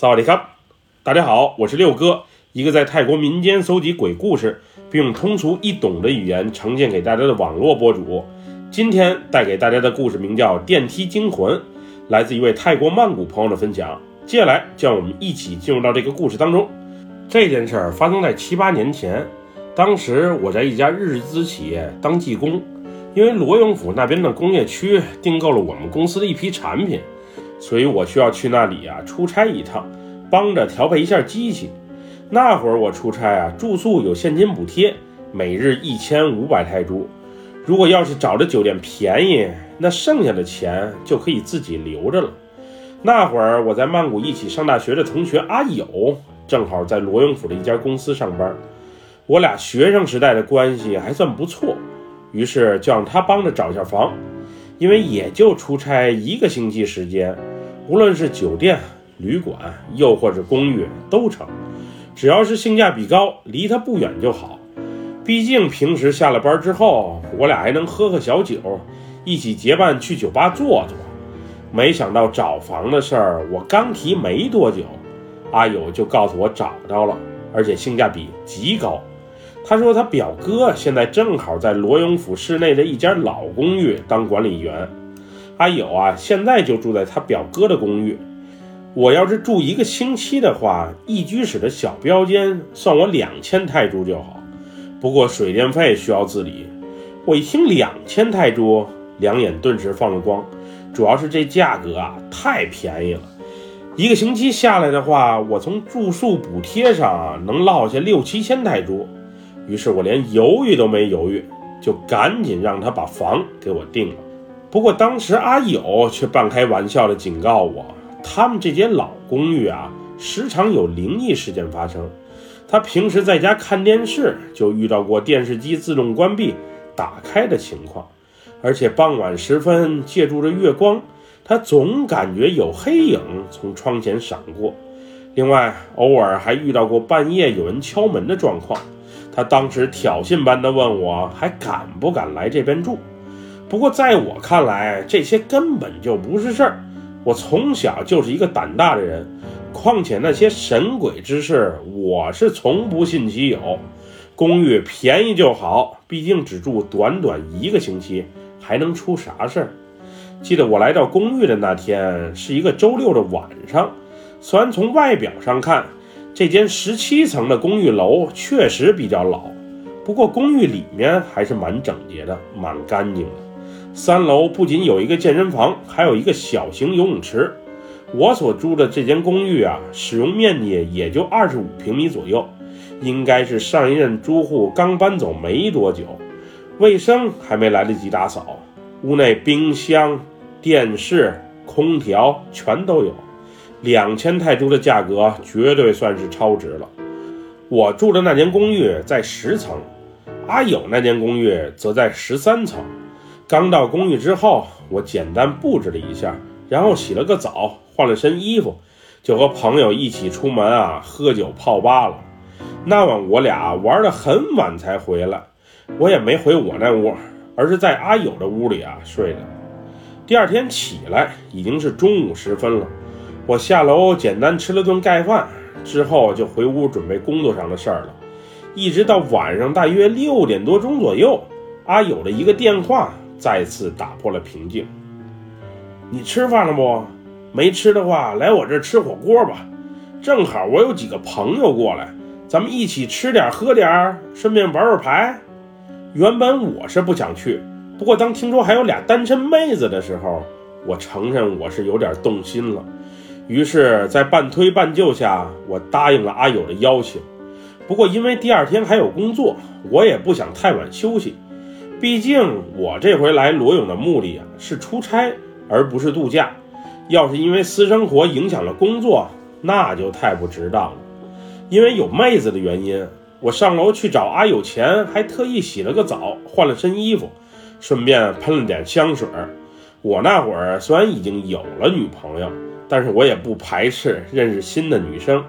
萨瓦迪卡，大家好，我是六哥，一个在泰国民间搜集鬼故事，并用通俗易懂的语言呈现给大家的网络博主。今天带给大家的故事名叫《电梯惊魂》，来自一位泰国曼谷朋友的分享。接下来，让我们一起进入到这个故事当中。这件事儿发生在七八年前，当时我在一家日资企业当技工，因为罗永府那边的工业区订购了我们公司的一批产品。所以我需要去那里啊出差一趟，帮着调配一下机器。那会儿我出差啊，住宿有现金补贴，每日一千五百泰铢。如果要是找的酒店便宜，那剩下的钱就可以自己留着了。那会儿我在曼谷一起上大学的同学阿友，正好在罗永府的一家公司上班。我俩学生时代的关系还算不错，于是就让他帮着找一下房，因为也就出差一个星期时间。无论是酒店、旅馆，又或者公寓都成，只要是性价比高，离他不远就好。毕竟平时下了班之后，我俩还能喝喝小酒，一起结伴去酒吧坐坐。没想到找房的事儿，我刚提没多久，阿友就告诉我找到了，而且性价比极高。他说他表哥现在正好在罗永府市内的一家老公寓当管理员。阿友啊，现在就住在他表哥的公寓。我要是住一个星期的话，一居室的小标间算我两千泰铢就好。不过水电费需要自理。我一听两千泰铢，两眼顿时放了光。主要是这价格啊，太便宜了。一个星期下来的话，我从住宿补贴上能落下六七千泰铢。于是我连犹豫都没犹豫，就赶紧让他把房给我定了。不过当时阿友却半开玩笑地警告我，他们这间老公寓啊，时常有灵异事件发生。他平时在家看电视，就遇到过电视机自动关闭、打开的情况，而且傍晚时分，借助着月光，他总感觉有黑影从窗前闪过。另外，偶尔还遇到过半夜有人敲门的状况。他当时挑衅般的问我，还敢不敢来这边住？不过，在我看来，这些根本就不是事儿。我从小就是一个胆大的人，况且那些神鬼之事，我是从不信其有。公寓便宜就好，毕竟只住短短一个星期，还能出啥事儿？记得我来到公寓的那天是一个周六的晚上。虽然从外表上看，这间十七层的公寓楼确实比较老，不过公寓里面还是蛮整洁的，蛮干净的。三楼不仅有一个健身房，还有一个小型游泳池。我所住的这间公寓啊，使用面积也就二十五平米左右，应该是上一任租户刚搬走没多久，卫生还没来得及打扫。屋内冰箱、电视、空调全都有，两千泰铢的价格绝对算是超值了。我住的那间公寓在十层，阿友那间公寓则在十三层。刚到公寓之后，我简单布置了一下，然后洗了个澡，换了身衣服，就和朋友一起出门啊，喝酒泡吧了。那晚我俩玩得很晚才回来，我也没回我那屋，而是在阿友的屋里啊睡的。第二天起来已经是中午时分了，我下楼简单吃了顿盖饭，之后就回屋准备工作上的事儿了。一直到晚上大约六点多钟左右，阿友的一个电话。再次打破了平静。你吃饭了不？没吃的话，来我这吃火锅吧。正好我有几个朋友过来，咱们一起吃点喝点，顺便玩玩牌。原本我是不想去，不过当听说还有俩单身妹子的时候，我承认我是有点动心了。于是，在半推半就下，我答应了阿友的邀请。不过因为第二天还有工作，我也不想太晚休息。毕竟我这回来罗勇的目的啊是出差，而不是度假。要是因为私生活影响了工作，那就太不值当了。因为有妹子的原因，我上楼去找阿友前，还特意洗了个澡，换了身衣服，顺便喷了点香水。我那会儿虽然已经有了女朋友，但是我也不排斥认识新的女生，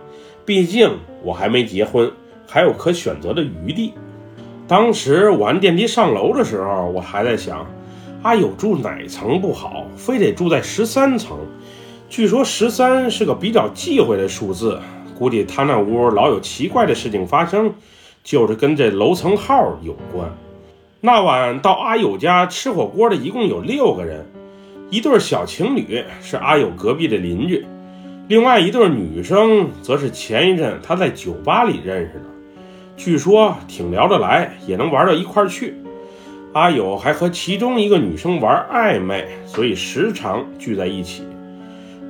毕竟我还没结婚，还有可选择的余地。当时我按电梯上楼的时候，我还在想，阿友住哪层不好，非得住在十三层。据说十三是个比较忌讳的数字，估计他那屋老有奇怪的事情发生，就是跟这楼层号有关。那晚到阿友家吃火锅的一共有六个人，一对小情侣是阿友隔壁的邻居，另外一对女生则是前一阵他在酒吧里认识的，据说挺聊得来，也能玩到一块去。阿友还和其中一个女生玩暧昧，所以时常聚在一起。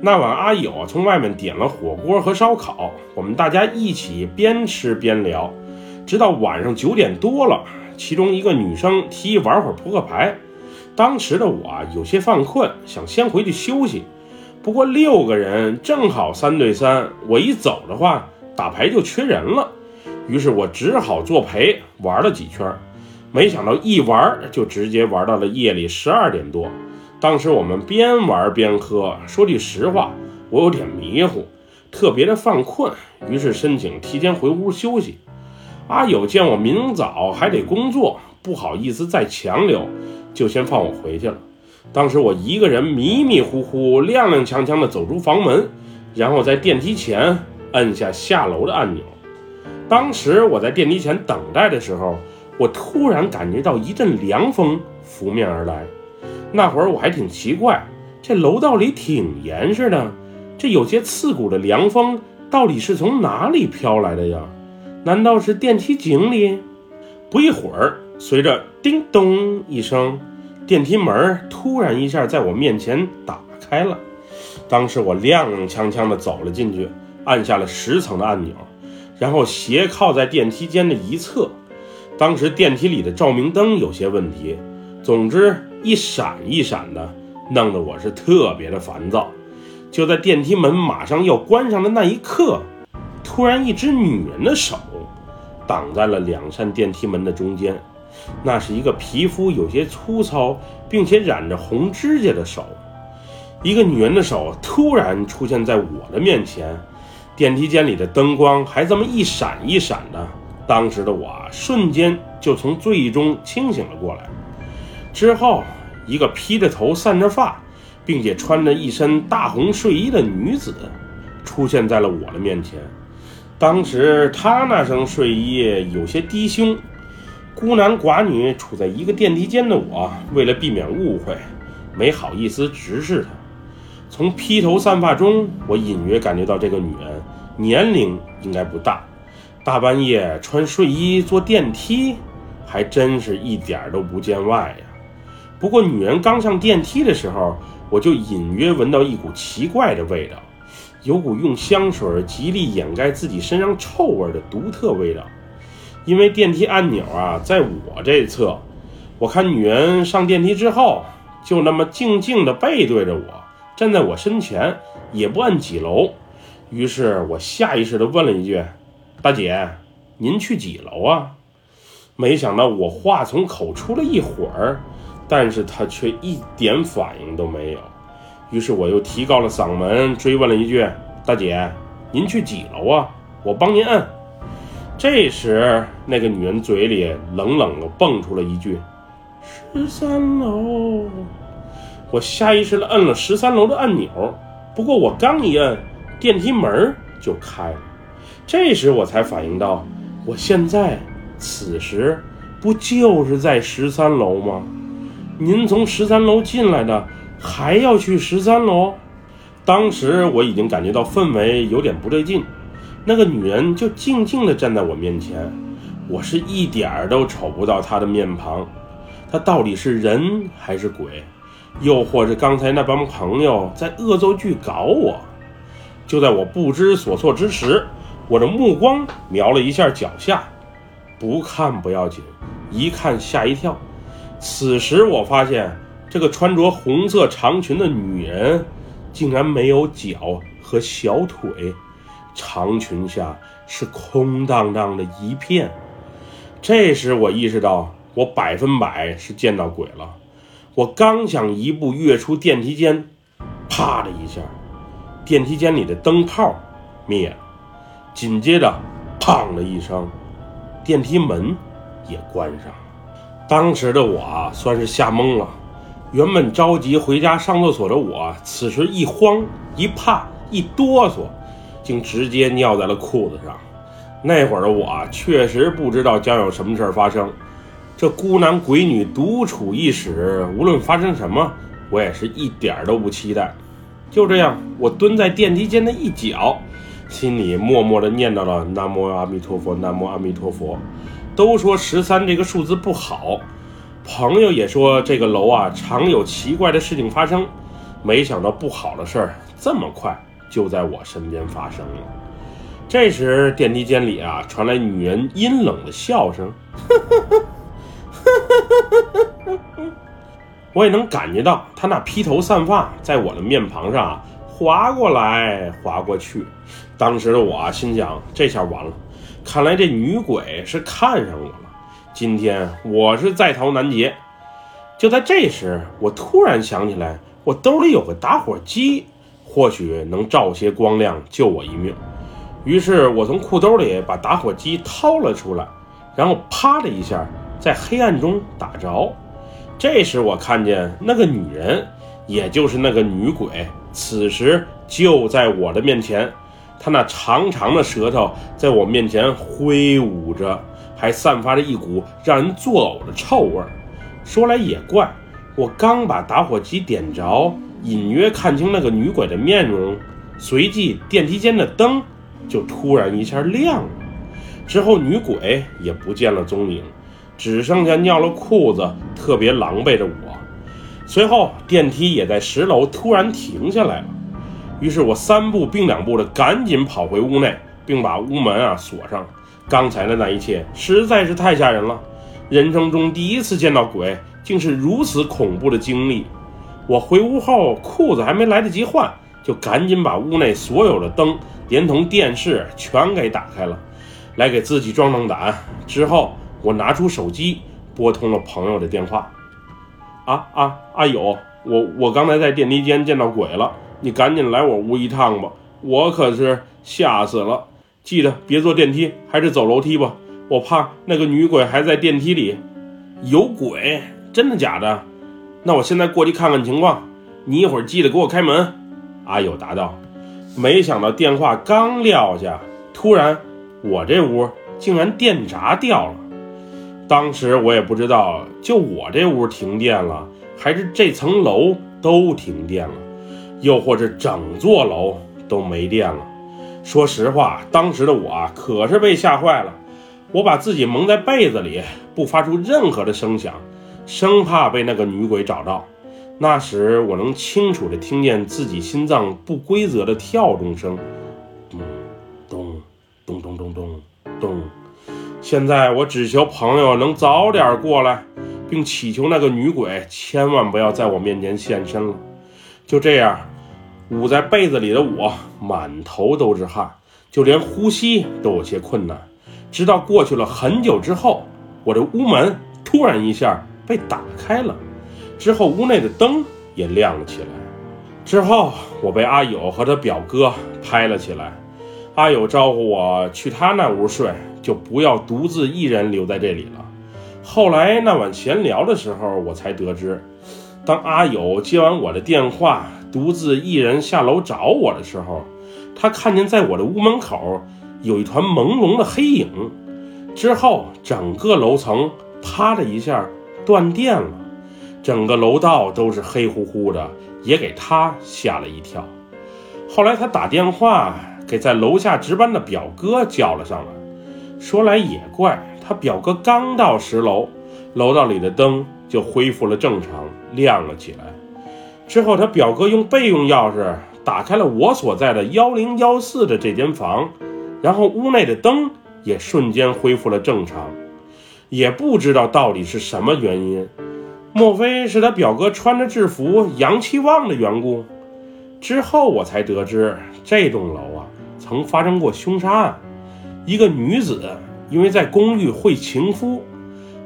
那晚，阿友从外面点了火锅和烧烤，我们大家一起边吃边聊，直到晚上九点多了。其中一个女生提议玩会儿扑克牌，当时的我啊有些犯困，想先回去休息。不过六个人正好三对三，我一走的话，打牌就缺人了。于是我只好作陪玩了几圈，没想到一玩就直接玩到了夜里十二点多。当时我们边玩边喝，说句实话，我有点迷糊，特别的犯困，于是申请提前回屋休息。阿友见我明早还得工作，不好意思再强留，就先放我回去了。当时我一个人迷迷糊糊、踉踉跄跄地走出房门，然后在电梯前按下下楼的按钮。当时我在电梯前等待的时候，我突然感觉到一阵凉风拂面而来。那会儿我还挺奇怪，这楼道里挺严实的，这有些刺骨的凉风到底是从哪里飘来的呀？难道是电梯井里？不一会儿，随着叮咚一声，电梯门突然一下在我面前打开了。当时我踉踉跄跄地走了进去，按下了十层的按钮，然后斜靠在电梯间的一侧。当时电梯里的照明灯有些问题，总之一闪一闪的，弄得我是特别的烦躁。就在电梯门马上要关上的那一刻，突然一只女人的手。挡在了两扇电梯门的中间，那是一个皮肤有些粗糙，并且染着红指甲的手。一个女人的手突然出现在我的面前，电梯间里的灯光还这么一闪一闪的。当时的我瞬间就从醉意中清醒了过来。之后，一个披着头、散着发，并且穿着一身大红睡衣的女子出现在了我的面前。当时她那身睡衣有些低胸，孤男寡女处在一个电梯间的我，为了避免误会，没好意思直视她。从披头散发中，我隐约感觉到这个女人年龄应该不大。大半夜穿睡衣坐电梯，还真是一点都不见外呀。不过女人刚上电梯的时候，我就隐约闻到一股奇怪的味道。有股用香水极力掩盖自己身上臭味的独特味道，因为电梯按钮啊在我这侧，我看女人上电梯之后，就那么静静的背对着我，站在我身前，也不按几楼。于是我下意识的问了一句：“大姐，您去几楼啊？”没想到我话从口出了一会儿，但是她却一点反应都没有。于是我又提高了嗓门追问了一句：“大姐，您去几楼啊？我帮您摁。”这时，那个女人嘴里冷冷的蹦出了一句：“十三楼。”我下意识的摁了十三楼的按钮，不过我刚一摁，电梯门就开了。这时我才反应到，我现在此时不就是在十三楼吗？您从十三楼进来的。还要去十三楼，当时我已经感觉到氛围有点不对劲。那个女人就静静地站在我面前，我是一点儿都瞅不到她的面庞。她到底是人还是鬼？又或是刚才那帮朋友在恶作剧搞我？就在我不知所措之时，我的目光瞄了一下脚下，不看不要紧，一看吓一跳。此时我发现。这个穿着红色长裙的女人，竟然没有脚和小腿，长裙下是空荡荡的一片。这时我意识到，我百分百是见到鬼了。我刚想一步跃出电梯间，啪的一下，电梯间里的灯泡灭了，紧接着，砰的一声，电梯门也关上了。当时的我算是吓懵了。原本着急回家上厕所的我，此时一慌一怕一哆嗦，竟直接尿在了裤子上。那会儿的我确实不知道将有什么事儿发生。这孤男鬼女独处一室，无论发生什么，我也是一点儿都不期待。就这样，我蹲在电梯间的一角，心里默默地念叨了“南无阿弥陀佛，南无阿弥陀佛”。都说十三这个数字不好。朋友也说这个楼啊常有奇怪的事情发生，没想到不好的事儿这么快就在我身边发生了。这时电梯间里啊传来女人阴冷的笑声，我也能感觉到她那披头散发在我的面庞上啊划过来划过去。当时的我心想这下完了，看来这女鬼是看上我了。今天我是在逃难劫，就在这时，我突然想起来，我兜里有个打火机，或许能照些光亮，救我一命。于是，我从裤兜里把打火机掏了出来，然后啪的一下，在黑暗中打着。这时，我看见那个女人，也就是那个女鬼，此时就在我的面前，她那长长的舌头在我面前挥舞着。还散发着一股让人作呕的臭味儿。说来也怪，我刚把打火机点着，隐约看清那个女鬼的面容，随即电梯间的灯就突然一下亮了。之后女鬼也不见了踪影，只剩下尿了裤子、特别狼狈的我。随后电梯也在十楼突然停下来了。于是我三步并两步的赶紧跑回屋内，并把屋门啊锁上。刚才的那一切实在是太吓人了，人生中第一次见到鬼，竟是如此恐怖的经历。我回屋后，裤子还没来得及换，就赶紧把屋内所有的灯，连同电视全给打开了，来给自己壮壮胆。之后，我拿出手机，拨通了朋友的电话。啊啊，阿友，我我刚才在电梯间见到鬼了，你赶紧来我屋一趟吧，我可是吓死了。记得别坐电梯，还是走楼梯吧。我怕那个女鬼还在电梯里。有鬼？真的假的？那我现在过去看看情况。你一会儿记得给我开门。阿友答道。没想到电话刚撂下，突然我这屋竟然电闸掉了。当时我也不知道，就我这屋停电了，还是这层楼都停电了，又或者整座楼都没电了。说实话，当时的我，可是被吓坏了。我把自己蒙在被子里，不发出任何的声响，生怕被那个女鬼找到。那时我能清楚地听见自己心脏不规则的跳动声，咚咚咚咚咚咚咚。现在我只求朋友能早点过来，并祈求那个女鬼千万不要在我面前现身了。就这样。捂在被子里的我满头都是汗，就连呼吸都有些困难。直到过去了很久之后，我的屋门突然一下被打开了，之后屋内的灯也亮了起来。之后我被阿友和他表哥拍了起来。阿友招呼我去他那屋睡，就不要独自一人留在这里了。后来那晚闲聊的时候，我才得知，当阿友接完我的电话。独自一人下楼找我的时候，他看见在我的屋门口有一团朦胧的黑影。之后，整个楼层啪的一下断电了，整个楼道都是黑乎乎的，也给他吓了一跳。后来，他打电话给在楼下值班的表哥叫了上来。说来也怪，他表哥刚到十楼，楼道里的灯就恢复了正常，亮了起来。之后，他表哥用备用钥匙打开了我所在的幺零幺四的这间房，然后屋内的灯也瞬间恢复了正常。也不知道到底是什么原因，莫非是他表哥穿着制服阳气旺的缘故？之后我才得知，这栋楼啊曾发生过凶杀案，一个女子因为在公寓会情夫，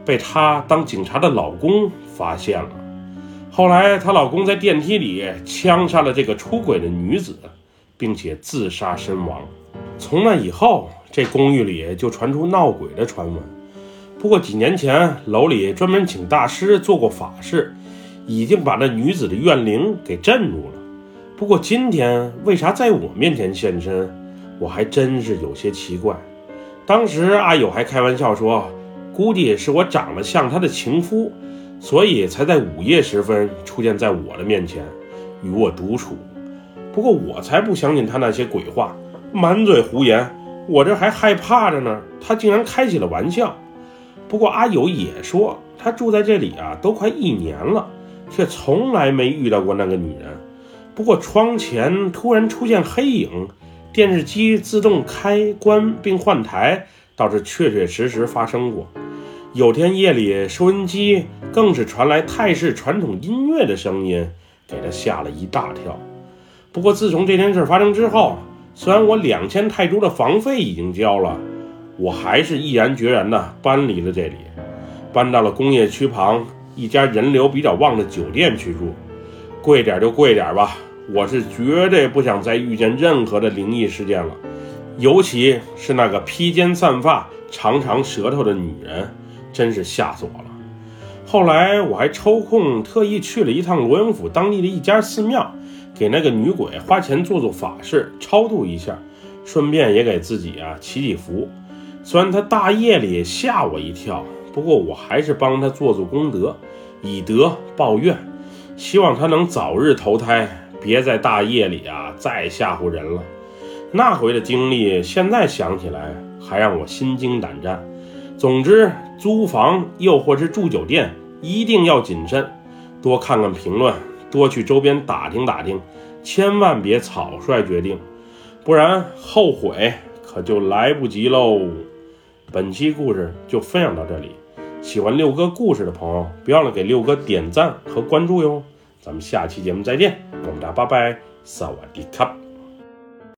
被她当警察的老公发现了。后来，她老公在电梯里枪杀了这个出轨的女子，并且自杀身亡。从那以后，这公寓里就传出闹鬼的传闻。不过几年前，楼里专门请大师做过法事，已经把那女子的怨灵给镇住了。不过今天为啥在我面前现身，我还真是有些奇怪。当时阿友还开玩笑说，估计是我长得像他的情夫，所以才在午夜时分出现在我的面前，与我独处。不过我才不相信他那些鬼话，满嘴胡言。我这还害怕着呢，他竟然开起了玩笑。不过阿友也说，他住在这里啊，都快一年了，却从来没遇到过那个女人。不过窗前突然出现黑影，电视机自动开关并换台，倒是确确实实发生过。有天夜里，收音机更是传来泰式传统音乐的声音，给他吓了一大跳。不过自从这件事发生之后，虽然我两千泰铢的房费已经交了，我还是毅然决然地搬离了这里，搬到了工业区旁一家人流比较旺的酒店去住。贵点就贵点吧。我是绝对不想再遇见任何的灵异事件了，尤其是那个披肩散发、长长舌头的女人，真是吓死我了。后来我还抽空特意去了一趟罗永府当地的一家寺庙，给那个女鬼花钱做做法事，超度一下，顺便也给自己啊祈祈福。虽然他大夜里吓我一跳，不过我还是帮他做做功德，以德报怨，希望他能早日投胎。别在大夜里啊再吓唬人了，那回的经历现在想起来还让我心惊胆战。总之，租房又或是住酒店一定要谨慎，多看看评论，多去周边打听打听，千万别草率决定，不然后悔可就来不及喽。本期故事就分享到这里，喜欢六哥故事的朋友，别忘了给六哥点赞和关注哟。咱们下期节目再见。我们大拜拜，萨瓦迪卡。